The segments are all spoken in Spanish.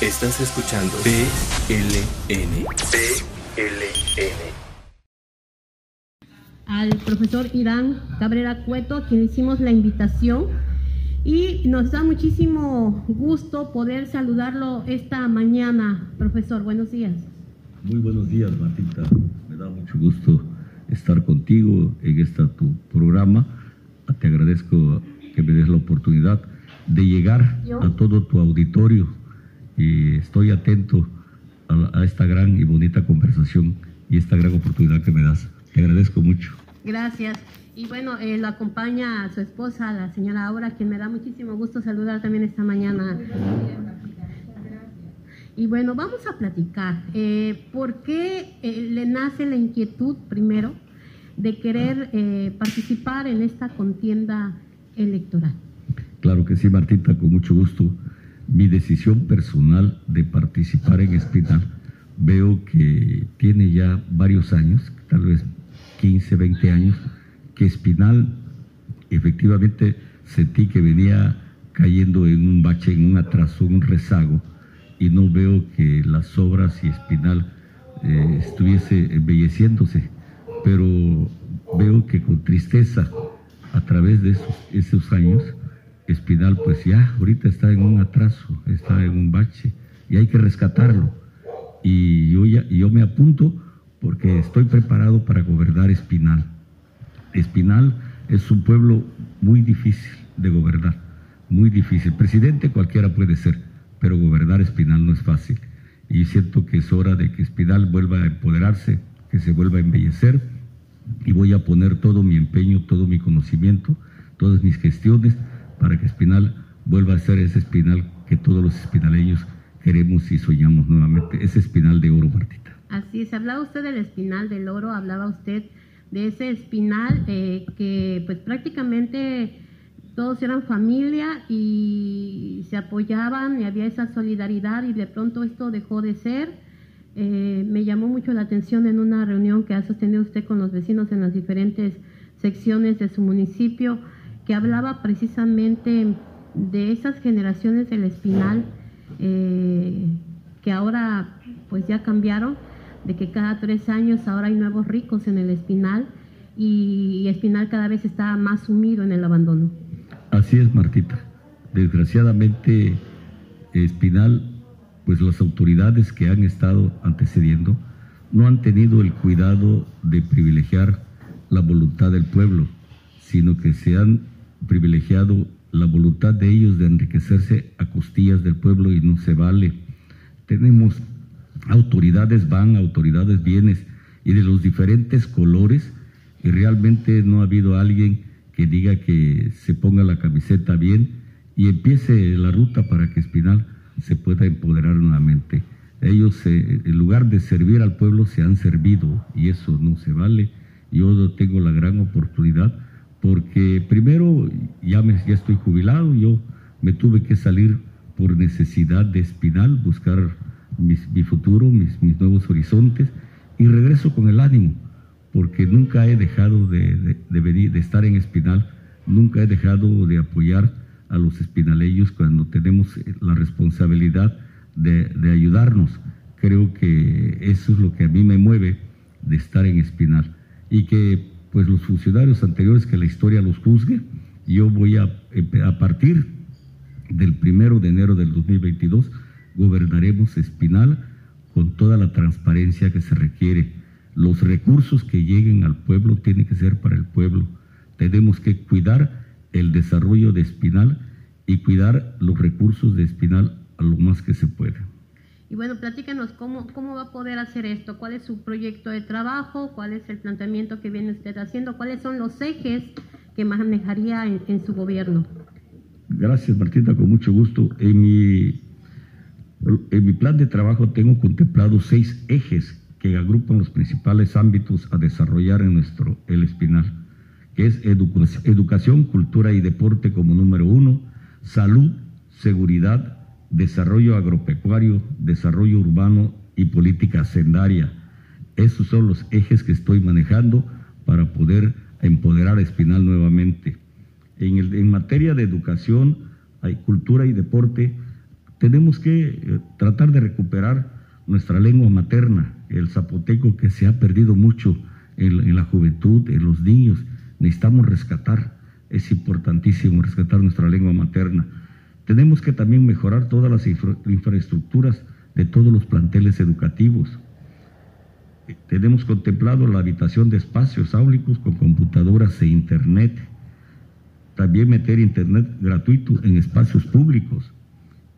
Estás escuchando PLN. PLN. Al profesor Irán Cabrera Cueto, a quien hicimos la invitación. Y nos da muchísimo gusto poder saludarlo esta mañana. Profesor, buenos días. Muy buenos días, Martita. Me da mucho gusto estar contigo en este tu programa. Te agradezco que me des la oportunidad de llegar a todo tu auditorio y estoy atento a, esta gran y bonita conversación y esta gran oportunidad que me das. Te agradezco mucho. Gracias. Y bueno, eh, lo acompaña a su esposa, la señora Aura, quien me da muchísimo gusto saludar también esta mañana. Y bueno, vamos a platicar. Eh, ¿Por qué eh, le nace la inquietud, primero, de querer eh, participar en esta contienda electoral? Claro que sí, Martita, con mucho gusto mi decisión personal de participar en Espinal veo que tiene ya varios años, tal vez 15, 20 años, que Espinal efectivamente sentí que venía cayendo en un bache, en un atraso, un rezago, y no veo que las obras y Espinal eh, estuviese embelleciéndose, pero veo que con tristeza, a través de esos años, Espinal pues ya ahorita está en un atraso, está en un bache y hay que rescatarlo. Y yo, ya, yo me apunto porque estoy preparado para gobernar Espinal. Espinal es un pueblo muy difícil de gobernar, muy difícil. Presidente cualquiera puede ser, pero gobernar Espinal no es fácil. Y siento que es hora de que Espinal vuelva a empoderarse, que se vuelva a embellecer y voy a poner todo mi empeño, todo mi conocimiento, todas mis gestiones para que Espinal vuelva a ser ese Espinal que todos los espinaleños queremos y soñamos nuevamente, ese Espinal de oro, Martita. Así es, hablaba usted del Espinal del oro, hablaba usted de ese Espinal eh, que pues prácticamente todos eran familia y se apoyaban y había esa solidaridad y de pronto esto dejó de ser. Eh, me llamó mucho la atención en una reunión que ha sostenido usted con los vecinos en las diferentes secciones de su municipio que hablaba precisamente de esas generaciones del espinal eh, que ahora pues ya cambiaron, de que cada tres años ahora hay nuevos ricos en el espinal y, espinal cada vez está más sumido en el abandono. Así es, Martita. Desgraciadamente, espinal, pues las autoridades que han estado antecediendo no han tenido el cuidado de privilegiar la voluntad del pueblo, sino que se han privilegiado la voluntad de ellos de enriquecerse a costillas del pueblo y no se vale. Tenemos autoridades van, autoridades vienes y de los diferentes colores y realmente no ha habido alguien que diga que se ponga la camiseta bien y empiece la ruta para que Espinal se pueda empoderar nuevamente. Ellos, eh, en lugar de servir al pueblo, se han servido y eso no se vale. Yo tengo la gran oportunidad porque primero ya, me, ya estoy jubilado, yo me tuve que salir por necesidad de espinal, buscar mi futuro, mis, mis, nuevos horizontes, y regreso con el ánimo, porque nunca he dejado de, de, estar en espinal, nunca he dejado de apoyar a los espinaleños cuando tenemos la responsabilidad de, de ayudarnos. Creo que eso es lo que a mí me mueve de estar en espinal y que pues los funcionarios anteriores que la historia los juzgue. Yo voy a, a partir del primero de enero del 2022, gobernaremos Espinal con toda la transparencia que se requiere. Los recursos que lleguen al pueblo tienen que ser para el pueblo. Tenemos que cuidar el desarrollo de Espinal y cuidar los recursos de Espinal a lo más que se pueda. Y bueno, platícanos cómo, cómo va a poder hacer esto, cuál es su proyecto de trabajo, cuál es el planteamiento que viene usted haciendo, cuáles son los ejes que manejaría en, su gobierno. Gracias, Martita, con mucho gusto. En mi, en mi plan de trabajo tengo contemplado seis ejes que agrupan los principales ámbitos a desarrollar en nuestro El Espinal, que es educación, cultura y deporte como número uno, salud, seguridad, desarrollo agropecuario, desarrollo urbano y política sendaria. Esos son los ejes que estoy manejando para poder empoderar a Espinal nuevamente. En, en materia de educación, hay cultura y deporte, tenemos que eh, tratar de recuperar nuestra lengua materna, el zapoteco que se ha perdido mucho en, la juventud, en los niños. Necesitamos rescatar, es importantísimo rescatar nuestra lengua materna. Tenemos que también mejorar todas las infraestructuras de todos los planteles educativos. Tenemos contemplado la habitación de espacios áulicos con computadoras e internet. También meter internet gratuito en espacios públicos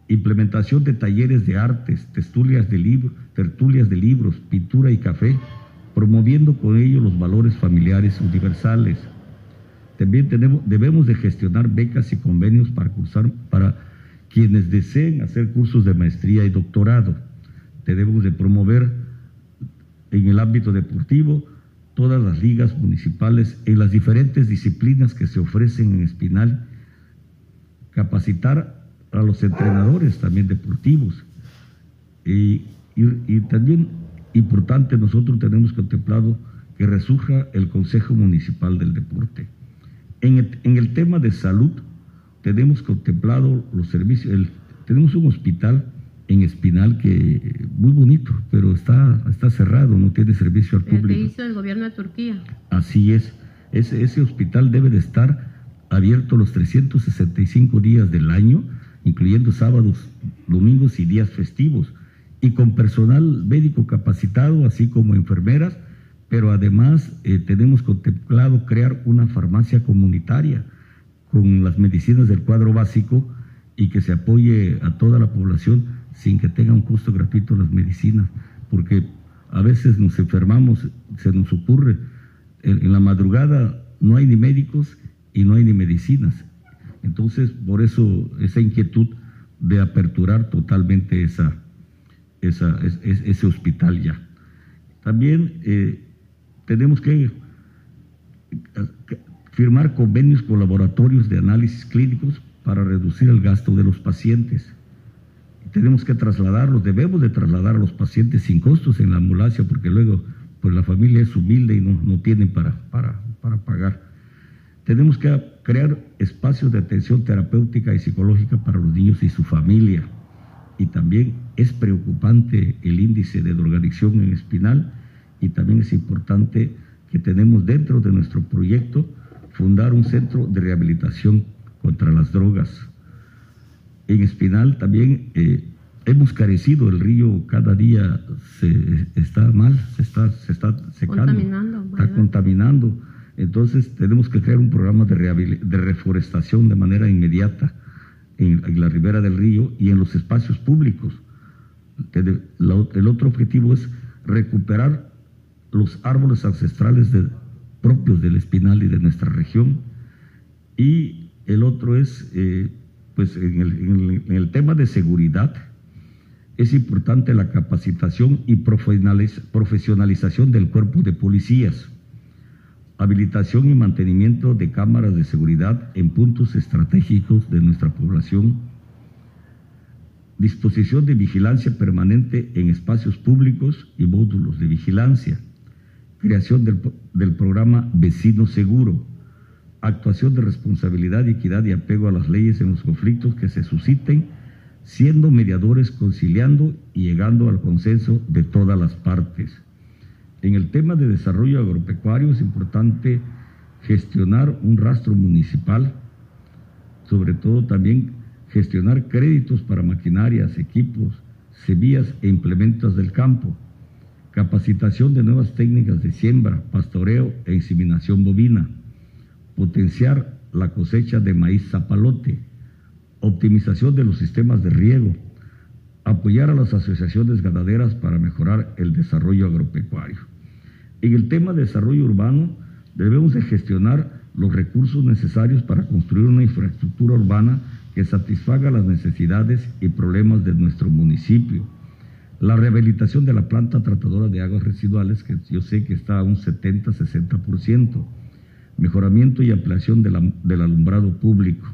implementación de talleres de artes, tertulias de, libros, tertulias de libros, pintura y café, promoviendo con ello los valores familiares universales. También tenemos, debemos de gestionar becas y convenios para cursar para quienes deseen hacer cursos de maestría y doctorado. Debemos de promover en el ámbito deportivo todas las ligas municipales en las diferentes disciplinas que se ofrecen en Espinal, capacitar a los entrenadores también deportivos. Y, también importante, nosotros tenemos contemplado que resurja el Consejo Municipal del Deporte. En el, tema de salud, tenemos contemplado los servicios, tenemos un hospital en Espinal que muy bonito, pero está, está cerrado, no tiene servicio al público. El hizo el gobierno de Turquía. Así es. Ese, ese hospital debe de estar abierto los 365 días del año incluyendo sábados, domingos y días festivos, y con personal médico capacitado, así como enfermeras, pero además eh, tenemos contemplado crear una farmacia comunitaria con las medicinas del cuadro básico y que se apoye a toda la población sin que tenga un costo gratuito las medicinas, porque a veces nos enfermamos, se nos ocurre, en la madrugada no hay ni médicos y no hay ni medicinas. Entonces, por eso esa inquietud de aperturar totalmente esa, ese hospital ya. También eh, tenemos que firmar convenios con laboratorios de análisis clínicos para reducir el gasto de los pacientes. Tenemos que trasladarlos, debemos de trasladar a los pacientes sin costos en la ambulancia porque luego pues la familia es humilde y no, no tienen para, para, para pagar. Tenemos que crear espacios de atención terapéutica y psicológica para los niños y su familia. Y también es preocupante el índice de drogadicción en Espinal y también es importante que tenemos dentro de nuestro proyecto fundar un centro de rehabilitación contra las drogas. En Espinal también eh, hemos carecido, el río cada día se está mal, se está, se está secando, está contaminando entonces tenemos que crear un programa de, reforestación de manera inmediata en, la ribera del río y en los espacios públicos. El otro objetivo es recuperar los árboles ancestrales propios del espinal y de nuestra región. Y el otro es, eh, pues en el, tema de seguridad, es importante la capacitación y profesionalización del cuerpo de policías habilitación y mantenimiento de cámaras de seguridad en puntos estratégicos de nuestra población, disposición de vigilancia permanente en espacios públicos y módulos de vigilancia, creación del, programa Vecino Seguro, actuación de responsabilidad, equidad y apego a las leyes en los conflictos que se susciten, siendo mediadores conciliando y llegando al consenso de todas las partes. En el tema de desarrollo agropecuario es importante gestionar un rastro municipal, sobre todo también gestionar créditos para maquinarias, equipos, semillas e implementos del campo, capacitación de nuevas técnicas de siembra, pastoreo e inseminación bovina, potenciar la cosecha de maíz zapalote, optimización de los sistemas de riego, apoyar a las asociaciones ganaderas para mejorar el desarrollo agropecuario. En el tema de desarrollo urbano, debemos de gestionar los recursos necesarios para construir una infraestructura urbana que satisfaga las necesidades y problemas de nuestro municipio. La rehabilitación de la planta tratadora de aguas residuales, que yo sé que está a un 70-60%. Mejoramiento y ampliación del alumbrado público.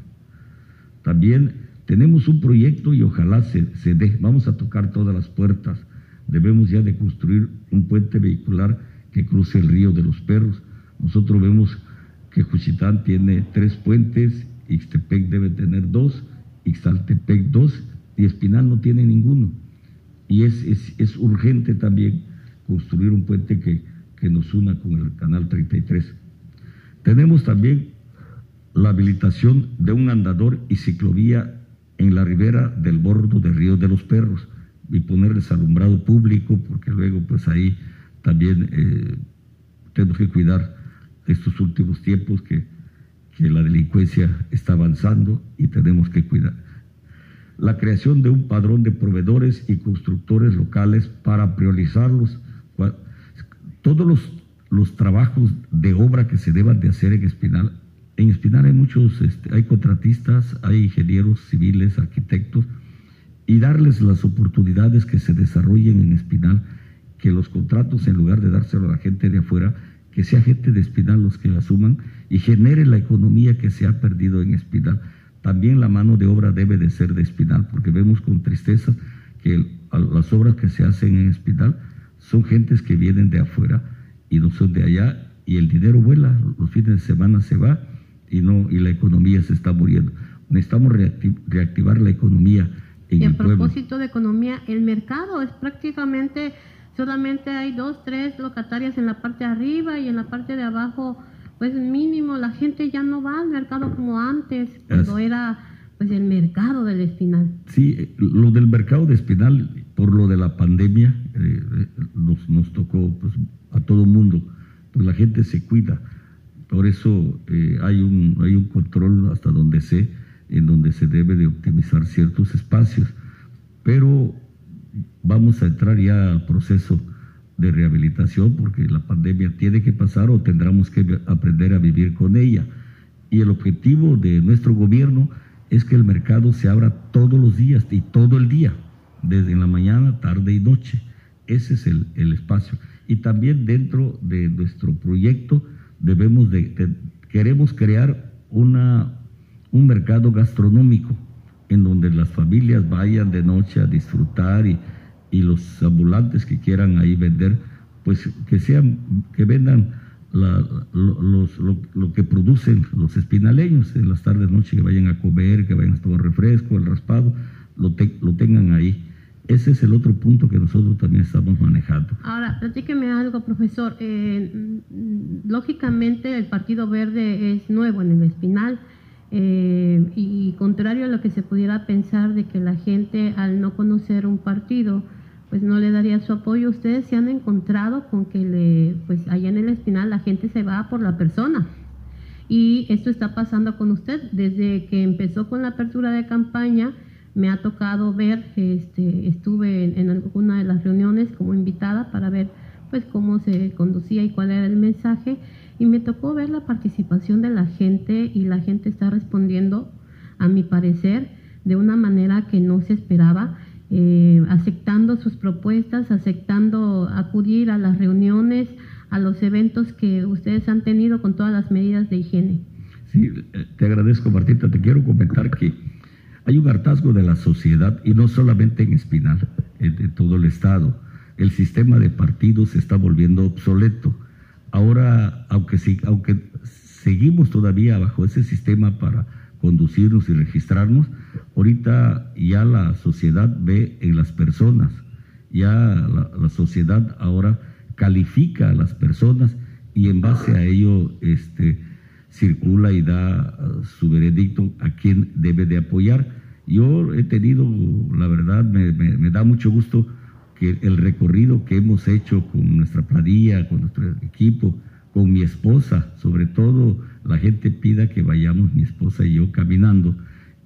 También tenemos un proyecto y ojalá se, dé. Vamos a tocar todas las puertas. Debemos ya de construir un puente vehicular que cruce el río de los perros. Nosotros vemos que Juchitán tiene tres puentes, Ixtepec debe tener dos, Ixtaltepec dos, y Espinal no tiene ninguno. Y es, es, urgente también construir un puente que, que nos una con el Canal 33. Tenemos también la habilitación de un andador y ciclovía en la ribera del bordo del Río de los Perros y ponerles alumbrado público, porque luego pues ahí también eh, tenemos que cuidar estos últimos tiempos que, que la delincuencia está avanzando y tenemos que cuidar. La creación de un padrón de proveedores y constructores locales para priorizarlos. Todos los, los trabajos de obra que se deban de hacer en Espinal en Espinal hay muchos, este, hay contratistas, hay ingenieros civiles, arquitectos, y darles las oportunidades que se desarrollen en Espinal, que los contratos, en lugar de dárselo a la gente de afuera, que sea gente de Espinal los que asuman y genere la economía que se ha perdido en Espinal. También la mano de obra debe de ser de Espinal, porque vemos con tristeza que las obras que se hacen en Espinal son gentes que vienen de afuera y no son de allá, y el dinero vuela, los fines de semana se va y, no, y la economía se está muriendo. Necesitamos reactivar la economía. En y a propósito de economía, el mercado es prácticamente, solamente hay dos, tres locatarias en la parte de arriba y en la parte de abajo, pues mínimo, la gente ya no va al mercado como antes, cuando era pues el mercado del espinal. Sí, lo del mercado de espinal, por lo de la pandemia, eh, eh, nos, nos tocó pues, a todo mundo, pues la gente se cuida por eso eh, hay, un, hay un control hasta donde sé, en donde se debe de optimizar ciertos espacios. Pero vamos a entrar ya al proceso de rehabilitación porque la pandemia tiene que pasar o tendremos que aprender a vivir con ella. Y el objetivo de nuestro gobierno es que el mercado se abra todos los días y todo el día, desde la mañana, tarde y noche. Ese es el, el espacio. Y también dentro de nuestro proyecto, debemos de, queremos crear una, un mercado gastronómico en donde las familias vayan de noche a disfrutar y, y los ambulantes que quieran ahí vender, pues que sean, que vendan la, los, lo, que producen los espinaleños en las tardes, noche, que vayan a comer, que vayan a tomar refresco, el raspado, lo, lo tengan ahí. Ese es el otro punto que nosotros también estamos manejando. Ahora, platíqueme algo, profesor. Eh, lógicamente, el Partido Verde es nuevo en el Espinal eh, y contrario a lo que se pudiera pensar de que la gente, al no conocer un partido, pues no le daría su apoyo. Ustedes se han encontrado con que le, pues allá en el Espinal la gente se va por la persona. Y esto está pasando con usted desde que empezó con la apertura de campaña me ha tocado ver, este, estuve en, alguna de las reuniones como invitada para ver pues cómo se conducía y cuál era el mensaje y me tocó ver la participación de la gente y la gente está respondiendo, a mi parecer, de una manera que no se esperaba, eh, aceptando sus propuestas, aceptando acudir a las reuniones, a los eventos que ustedes han tenido con todas las medidas de higiene. Sí, te agradezco Martita, te quiero comentar que hay un hartazgo de la sociedad y no solamente en Espinal, en, todo el Estado. El sistema de partidos se está volviendo obsoleto. Ahora, aunque, aunque seguimos todavía bajo ese sistema para conducirnos y registrarnos, ahorita ya la sociedad ve en las personas, ya la, sociedad ahora califica a las personas y en base a ello este, circula y da uh, su veredicto a quien debe de apoyar. Yo he tenido, la verdad, me, me, da mucho gusto que el recorrido que hemos hecho con nuestra planilla, con nuestro equipo, con mi esposa, sobre todo la gente pida que vayamos mi esposa y yo caminando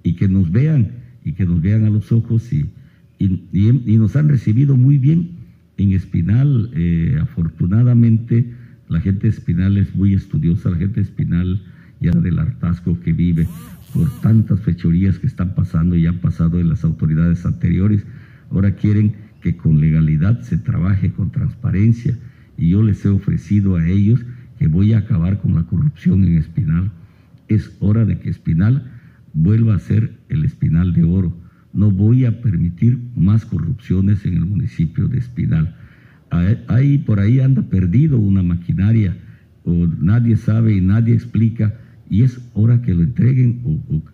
y que nos vean y que nos vean a los ojos y, y, nos han recibido muy bien en Espinal. Eh, afortunadamente, la gente Espinal es muy estudiosa, la gente Espinal ya del hartazgo que vive por tantas fechorías que están pasando y han pasado en las autoridades anteriores. Ahora quieren que con legalidad se trabaje con transparencia y yo les he ofrecido a ellos que voy a acabar con la corrupción en Espinal. Es hora de que Espinal vuelva a ser el Espinal de Oro. No voy a permitir más corrupciones en el municipio de Espinal. Ahí por ahí anda perdido una maquinaria o nadie sabe y nadie explica y es hora que lo entreguen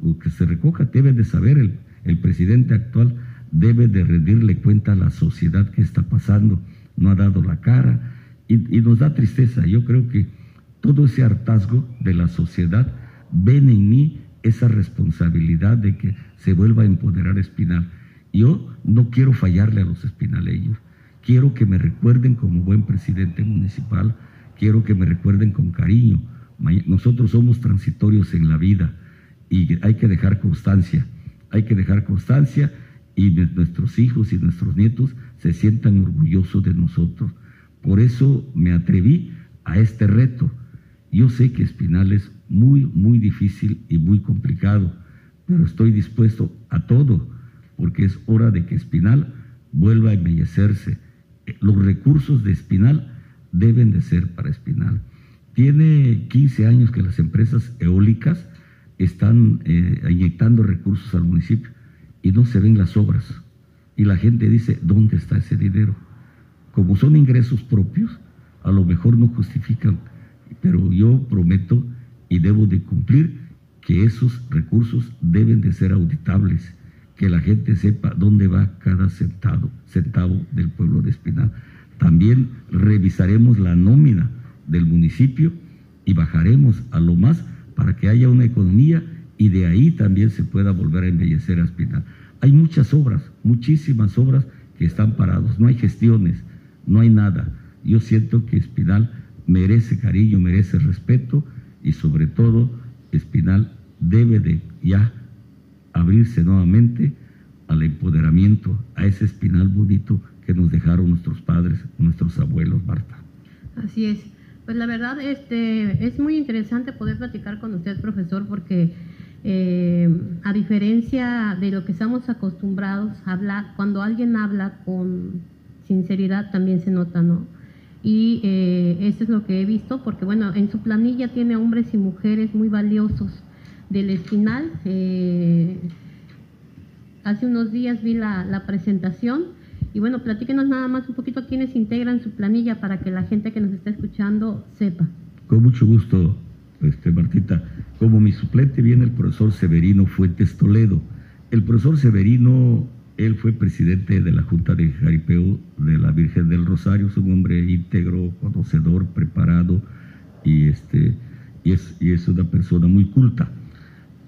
o, que se recoja. Debe de saber el, el presidente actual debe de rendirle cuenta a la sociedad que está pasando, no ha dado la cara y, nos da tristeza. Yo creo que todo ese hartazgo de la sociedad ven en mí esa responsabilidad de que se vuelva a empoderar Espinal. Yo no quiero fallarle a los espinaleños, quiero que me recuerden como buen presidente municipal, quiero que me recuerden con cariño. Nosotros somos transitorios en la vida y hay que dejar constancia, hay que dejar constancia y nuestros hijos y nuestros nietos se sientan orgullosos de nosotros. Por eso me atreví a este reto. Yo sé que Espinal es muy, muy difícil y muy complicado, pero estoy dispuesto a todo, porque es hora de que Espinal vuelva a embellecerse. Los recursos de Espinal deben de ser para Espinal. Tiene 15 años que las empresas eólicas están eh, inyectando recursos al municipio y no se ven las obras. Y la gente dice, ¿dónde está ese dinero? Como son ingresos propios, a lo mejor no justifican, pero yo prometo y debo de cumplir que esos recursos deben de ser auditables, que la gente sepa dónde va cada centavo, del pueblo de Espinal. También revisaremos la nómina del municipio y bajaremos a lo más para que haya una economía y de ahí también se pueda volver a embellecer a Espinal. Hay muchas obras, muchísimas obras que están parados, no hay gestiones, no hay nada. Yo siento que Espinal merece cariño, merece respeto y sobre todo Espinal debe de ya abrirse nuevamente al empoderamiento, a ese Espinal bonito que nos dejaron nuestros padres, nuestros abuelos, Marta. Así es. Pues la verdad este, es muy interesante poder platicar con usted, profesor, porque eh, a diferencia de lo que estamos acostumbrados a hablar, cuando alguien habla con sinceridad también se nota, ¿no? Y eh, eso es lo que he visto, porque bueno, en su planilla tiene hombres y mujeres muy valiosos del espinal. Eh, hace unos días vi la, la, presentación y bueno, platíquenos nada más un poquito quiénes integran su planilla para que la gente que nos está escuchando sepa. Con mucho gusto, este, Martita. Como mi suplente viene el profesor Severino Fuentes Toledo. El profesor Severino, él fue presidente de la Junta de Jaripeo de la Virgen del Rosario, es un hombre íntegro, conocedor, preparado y, este, y, es, y es una persona muy culta.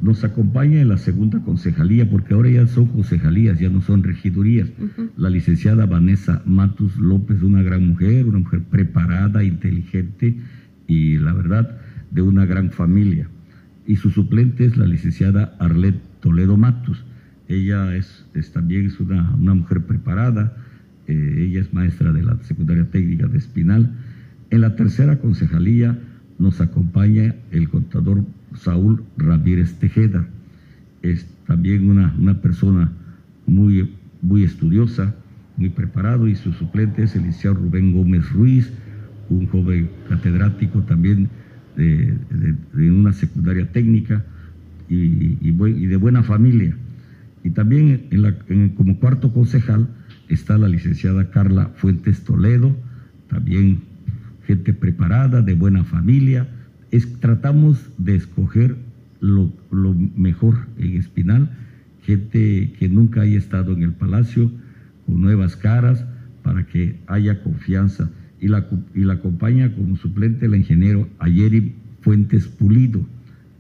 Nos acompaña en la segunda concejalía, porque ahora ya son concejalías, ya no son regidurías. La licenciada Vanessa Matus López, una gran mujer, una mujer preparada, inteligente y la verdad de una gran familia y su suplente es la licenciada Arlet Toledo Matus. Ella es, también es una, mujer preparada, eh, ella es maestra de la secundaria técnica de Espinal. En la tercera concejalía nos acompaña el contador Saúl Ramírez Tejeda. Es también una, una persona muy, muy estudiosa, muy preparado, y su suplente es el licenciado Rubén Gómez Ruiz, un joven catedrático también de, una secundaria técnica y, de buena familia. Y también como cuarto concejal está la licenciada Carla Fuentes Toledo, también gente preparada, de buena familia. Es, tratamos de escoger lo, mejor en Espinal, gente que nunca haya estado en el palacio, con nuevas caras, para que haya confianza y la, y la acompaña como suplente la ingeniero Ayeri Fuentes Pulido.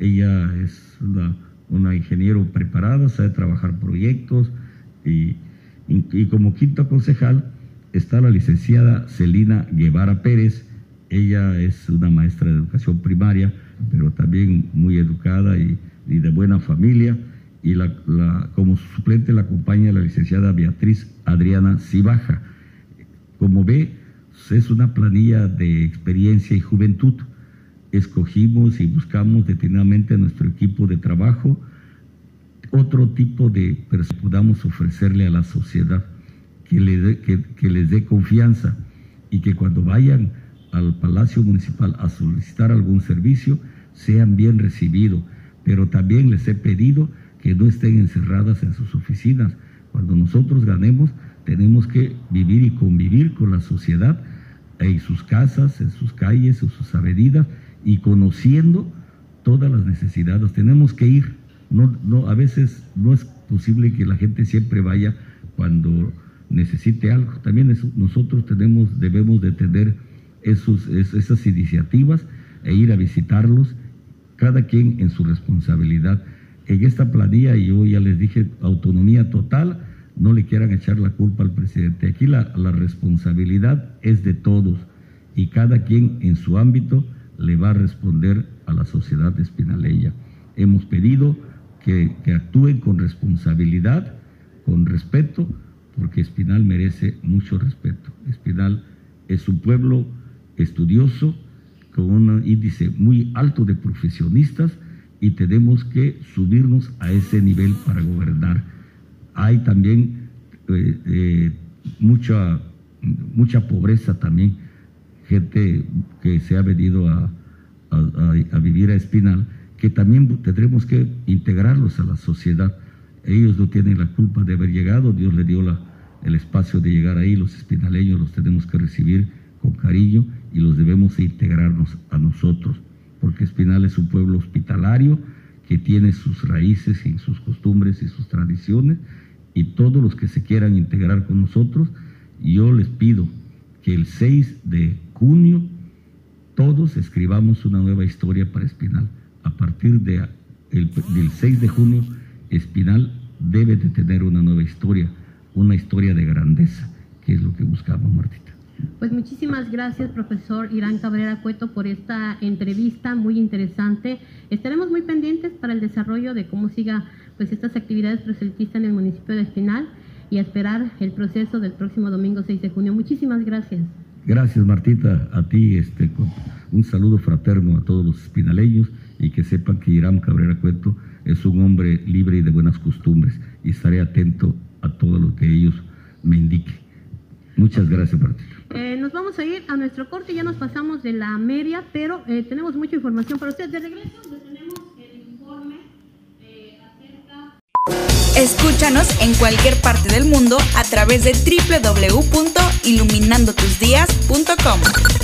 Ella es una, una ingeniero preparada, sabe trabajar proyectos y, como quinto concejal está la licenciada Celina Guevara Pérez. Ella es una maestra de educación primaria, pero también muy educada y, de buena familia. Y la, como suplente la acompaña la licenciada Beatriz Adriana Cibaja. Como ve, es una planilla de experiencia y juventud. Escogimos y buscamos detenidamente a nuestro equipo de trabajo otro tipo de personas que podamos ofrecerle a la sociedad, que, le que, les dé confianza y que cuando vayan al Palacio Municipal a solicitar algún servicio sean bien recibidos. Pero también les he pedido que no estén encerradas en sus oficinas. Cuando nosotros ganemos, tenemos que vivir y convivir con la sociedad en sus casas, en sus calles, en sus avenidas y conociendo todas las necesidades. Tenemos que ir, no, no, a veces no es posible que la gente siempre vaya cuando necesite algo. También nosotros tenemos, debemos de tener esos, esas iniciativas e ir a visitarlos, cada quien en su responsabilidad. En esta planilla, yo ya les dije, autonomía total, no le quieran echar la culpa al presidente. Aquí la, la responsabilidad es de todos y cada quien en su ámbito le va a responder a la sociedad Espinaleya. Hemos pedido que, que actúen con responsabilidad, con respeto, porque Espinal merece mucho respeto. Espinal es un pueblo estudioso, con un índice muy alto de profesionistas y tenemos que subirnos a ese nivel para gobernar. Hay también eh, eh, mucha, mucha pobreza también, gente que se ha venido a, vivir a Espinal, que también tendremos que integrarlos a la sociedad. Ellos no tienen la culpa de haber llegado, Dios le dio el espacio de llegar ahí, los espinaleños los tenemos que recibir con cariño y los debemos integrarnos a nosotros, porque Espinal es un pueblo hospitalario que tiene sus raíces y sus costumbres y sus tradiciones, y todos los que se quieran integrar con nosotros, yo les pido que el 6 de junio todos escribamos una nueva historia para Espinal. A partir de el, del 6 de junio Espinal debe de tener una nueva historia, una historia de grandeza, que es lo que buscamos, Martita. Pues muchísimas gracias, profesor Irán Cabrera Cueto, por esta entrevista muy interesante. Estaremos muy pendientes para el desarrollo de cómo siga pues estas actividades proselitistas en el municipio de Espinal y esperar el proceso del próximo domingo 6 de junio. Muchísimas gracias. Gracias, Martita, a ti, este, un saludo fraterno a todos los espinaleños y que sepan que Irán Cabrera Cueto es un hombre libre y de buenas costumbres y estaré atento a todo lo que ellos me indiquen. Muchas gracias, Martín. Eh, nos vamos a ir a nuestro corte, ya nos pasamos de la media, pero eh, tenemos mucha información para ustedes. De regreso les tenemos Escúchanos en cualquier parte del mundo a través de www.iluminandotusdias.com.